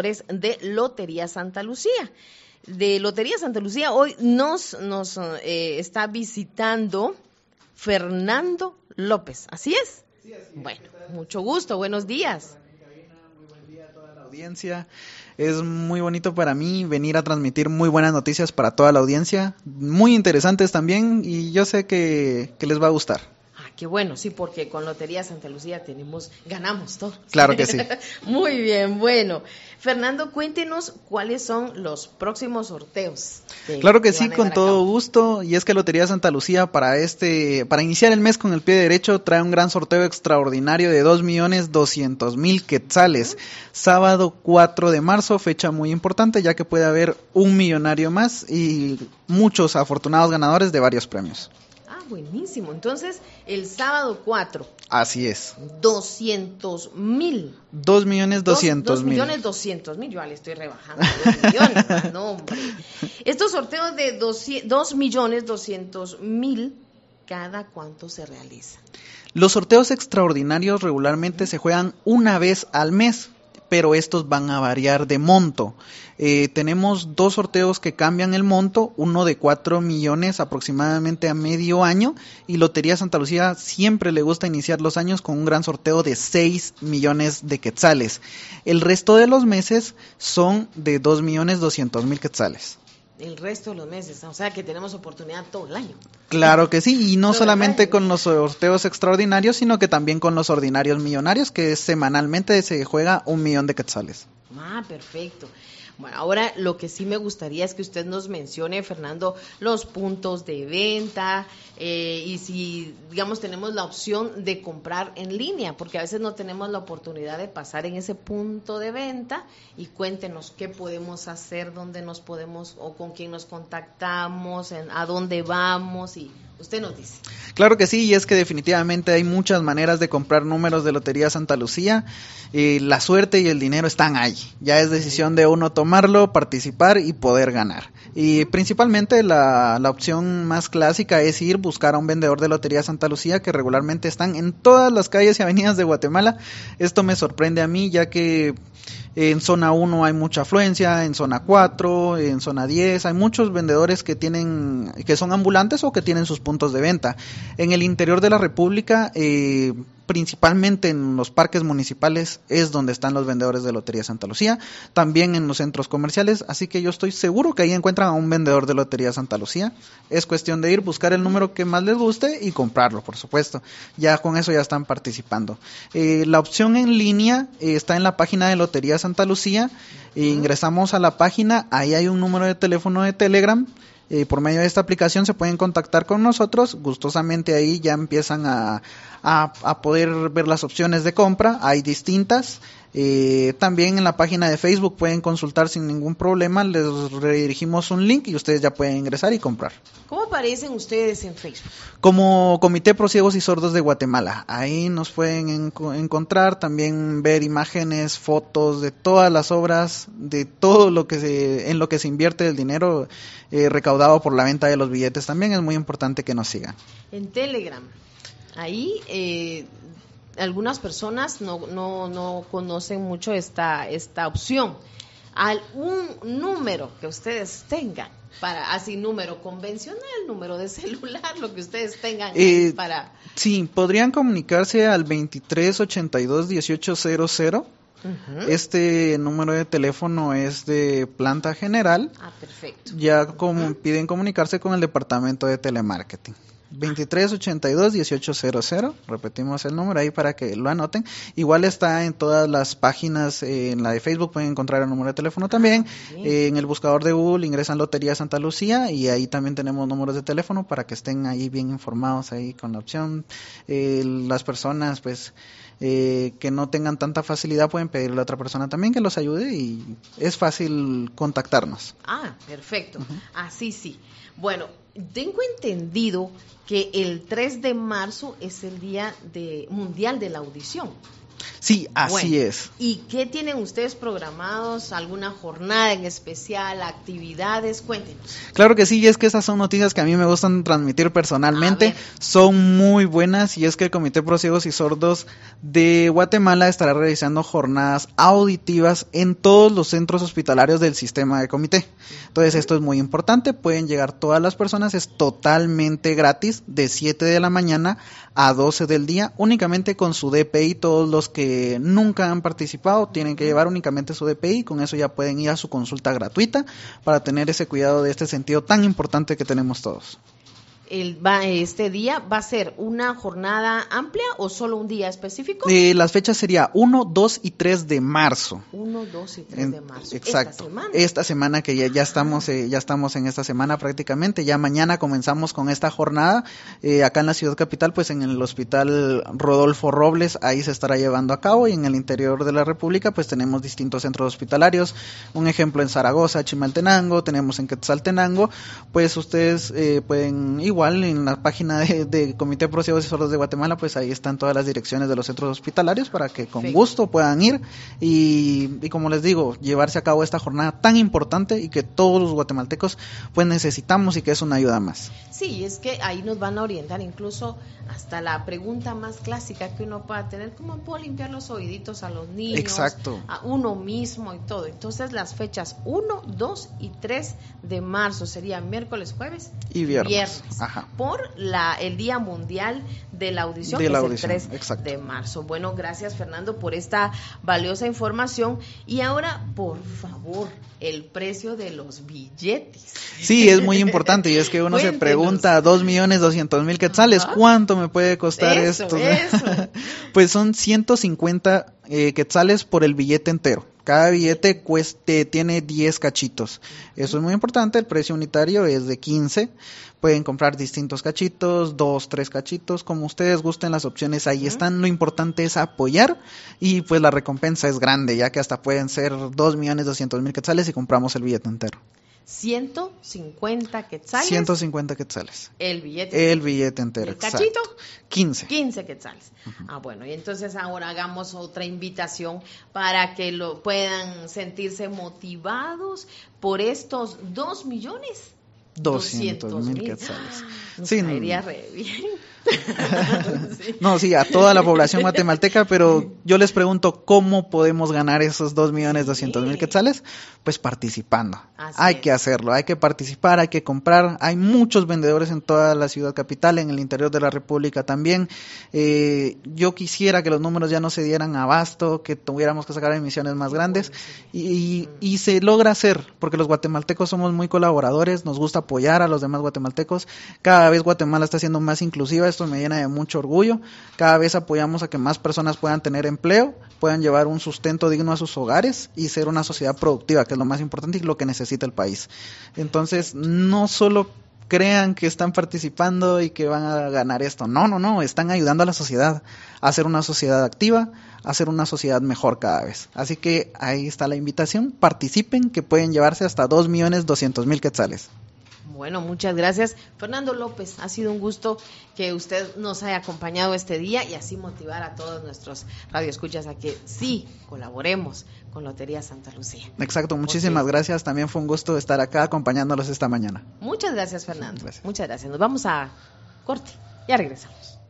de Lotería Santa Lucía. De Lotería Santa Lucía hoy nos, nos eh, está visitando Fernando López. ¿Así es? Bueno, mucho gusto, buenos días. Audiencia. Es muy bonito para mí venir a transmitir muy buenas noticias para toda la audiencia, muy interesantes también y yo sé que, que les va a gustar. Qué bueno, sí, porque con Lotería Santa Lucía tenemos, ganamos todo. Claro que sí. Muy bien, bueno. Fernando, cuéntenos cuáles son los próximos sorteos. claro que, sí, con todo gusto. Y es que Lotería Santa Lucía para este, para iniciar el mes con el pie derecho, trae un gran sorteo extraordinario de dos millones doscientos mil quetzales. Sábado 4 de marzo, fecha muy importante, ya que puede haber un millonario más y muchos afortunados ganadores de varios premios buenísimo. Entonces, el sábado 4. Así es. 200 mil. 2 millones 200 mil. 2 millones 200 mil. Yo ya le estoy rebajando. 2 millones. no, hombre. Estos sorteos de 2 millones 200 mil, ¿cada cuánto se realiza? Los sorteos extraordinarios regularmente se juegan una vez al mes pero estos van a variar de monto. Eh, tenemos dos sorteos que cambian el monto, uno de 4 millones aproximadamente a medio año y Lotería Santa Lucía siempre le gusta iniciar los años con un gran sorteo de 6 millones de quetzales. El resto de los meses son de 2 millones 200 mil quetzales el resto de los meses. O sea que tenemos oportunidad todo el año. Claro que sí, y no solamente con los sorteos extraordinarios, sino que también con los ordinarios millonarios, que semanalmente se juega un millón de quetzales. Ah, perfecto. Bueno, ahora lo que sí me gustaría es que usted nos mencione, Fernando, los puntos de venta eh, y si, digamos, tenemos la opción de comprar en línea, porque a veces no tenemos la oportunidad de pasar en ese punto de venta y cuéntenos qué podemos hacer, dónde nos podemos o con quién nos contactamos, en, a dónde vamos y Usted nos dice. Claro que sí, y es que definitivamente hay muchas maneras de comprar números de Lotería Santa Lucía. y la suerte y el dinero están ahí. Ya es decisión de uno tomarlo, participar y poder ganar. Y principalmente la, la opción más clásica es ir buscar a un vendedor de Lotería Santa Lucía que regularmente están en todas las calles y avenidas de Guatemala. Esto me sorprende a mí ya que en zona 1 hay mucha afluencia, en zona 4, en zona 10, hay muchos vendedores que tienen que son ambulantes o que tienen sus puntos de venta. En el interior de la República eh, principalmente en los parques municipales es donde están los vendedores de Lotería Santa Lucía, también en los centros comerciales, así que yo estoy seguro que ahí encuentran a un vendedor de Lotería Santa Lucía. Es cuestión de ir, buscar el número que más les guste y comprarlo, por supuesto. Ya con eso ya están participando. Eh, la opción en línea eh, está en la página de Lotería Santa Lucía. ingresamos a la página, ahí hay un número de teléfono de Telegram eh, por medio de esta aplicación se pueden contactar con nosotros. Gustosamente ahí ya empiezan a, a, poder ver las opciones de compra. Hay distintas. Eh, también en la página de Facebook pueden consultar sin ningún problema. Les redirigimos un link y ustedes ya pueden ingresar y comprar. ¿Cómo aparecen ustedes en Facebook? Como Comité Pro Ciegos y Sordos de Guatemala. Ahí nos pueden encontrar, también ver imágenes, fotos de todas las obras, de todo lo que se, en lo que se invierte el dinero eh, recaudado por la venta de los billetes. También es muy importante que nos sigan. En Telegram. Ahí eh, algunas personas no, no, no conocen mucho esta, esta opción. Algún número que ustedes tengan para así número convencional, número de celular, lo que ustedes tengan eh, para Sí, podrían comunicarse al 2382 1800. Este número de teléfono es de planta general. Ah, perfecto. Ya como piden comunicarse con el departamento de telemarketing. 2382-1800. Repetimos el número ahí para que lo anoten. Igual está en todas las páginas, eh, en la de Facebook pueden encontrar el número de teléfono también. Eh, en el buscador de Google ingresan Lotería Santa Lucía y ahí también tenemos números de teléfono para que estén ahí bien informados ahí con la opción. Eh, las personas pues que no tengan tanta facilidad pueden pedirle a otra persona también que los ayude y es fácil contactarnos. Ah, perfecto. Así sí. Bueno, tengo entendido que el 3 de marzo es el Día de, Mundial de la Audición. Sí, así Bueno, es. ¿Y qué tienen ustedes programados? ¿Alguna jornada en especial? ¿Actividades? Cuéntenos. Claro que sí, y es que esas son noticias que a mí me gustan transmitir personalmente. Son muy buenas y es que el Comité Pro Ciegos y Sordos de Guatemala estará realizando jornadas auditivas en todos los centros hospitalarios del sistema de comité. Entonces esto es muy importante, pueden llegar todas las personas, es totalmente gratis de 7 de la mañana a 12 del día, únicamente con su DPI. Todos los que nunca han participado tienen que llevar únicamente su DPI, con eso ya pueden ir a su consulta gratuita para tener ese cuidado de este sentido tan importante que tenemos todos. El, va, este día va a ser una jornada amplia o solo un día específico? Eh, las fechas sería 1, 2 y 3 de marzo. 1, 2 y 3 En- de marzo. Exacto. Esta semana. Esta semana que ya, ya estamos eh, ya estamos en esta semana prácticamente. Ya mañana comenzamos con esta jornada eh, acá en la ciudad capital, pues en el hospital Rodolfo Robles ahí se estará llevando a cabo y en el interior de la República pues tenemos distintos centros hospitalarios. Un ejemplo en Zaragoza, Chimaltenango, tenemos en Quetzaltenango. Pues ustedes eh, pueden igual en la página de, de Comité Pro Ciegos y Sordos de Guatemala pues ahí están todas las direcciones de los centros hospitalarios para que con gusto puedan ir y, y como les digo, llevarse a cabo esta jornada tan importante y que todos los guatemaltecos pues necesitamos y que es una ayuda más. Sí, es que ahí nos van a orientar incluso hasta la pregunta más clásica que uno pueda tener, ¿cómo puedo limpiar los oíditos a los niños? Exacto. A uno mismo y todo. Entonces las fechas 1, 2 y 3 de marzo serían miércoles, jueves Y viernes. Ajá. Por la, el Día Mundial de la Audición, De que la es audición, el 3 exacto. de marzo. Bueno, gracias Fernando por esta valiosa información. Y ahora, por favor, el precio de los billetes. Sí, es muy importante y es que uno se pregunta, dos millones doscientos mil quetzales, Ajá. ¿cuánto me puede costar Eso, esto? eso. pues son 150 eh, quetzales por el billete entero. Cada billete cueste, tiene 10 cachitos. Eso es muy importante, el precio unitario es de 15. Pueden comprar distintos cachitos, dos, tres cachitos, como ustedes gusten, las opciones ahí están. Lo importante es apoyar y pues la recompensa es grande, ya que hasta pueden ser dos millones doscientos mil quetzales si compramos el billete entero. 150 quetzales 150 quetzales. el billete. El billete entero. ¿El cachito? 15. 15 quetzales. Ah, bueno, y entonces ahora hagamos otra invitación para que lo puedan sentirse motivados por estos 2 millones. 200 mil quetzales. Nos Sí, caería re bien. Sí. No, sí, a toda la población guatemalteca, pero yo les pregunto, ¿cómo podemos ganar esos 2 millones 200 mil quetzales? Pues participando. Así hay es. que hacerlo, hay que participar, hay que comprar. Hay muchos vendedores en toda la ciudad capital, en el interior de la República también. Eh, yo quisiera que los números ya no se dieran abasto, que tuviéramos que sacar emisiones más grandes. Y, y se logra hacer, porque los guatemaltecos somos muy colaboradores, nos gusta apoyar a los demás guatemaltecos. Cada vez Guatemala está siendo más inclusiva, esto me llena de mucho orgullo. Cada vez apoyamos a que más personas puedan tener empleo, puedan llevar un sustento digno a sus hogares y ser una sociedad productiva, que es lo más importante y lo que necesita el país. Entonces, no solo crean que están participando y que van a ganar esto. No, no, no, están ayudando a la sociedad a ser una sociedad activa, a ser una sociedad mejor cada vez. Así que ahí está la invitación, participen que pueden llevarse hasta 2 millones 200 mil quetzales. Bueno, muchas gracias. Fernando López, ha sido un gusto que usted nos haya acompañado este día y así motivar a todos nuestros radioescuchas a que sí colaboremos con Lotería Santa Lucía. Exacto, muchísimas gracias. También fue un gusto estar acá acompañándolos esta mañana. Muchas gracias, Fernando. Gracias. Muchas gracias. Nos vamos a corte. Ya regresamos.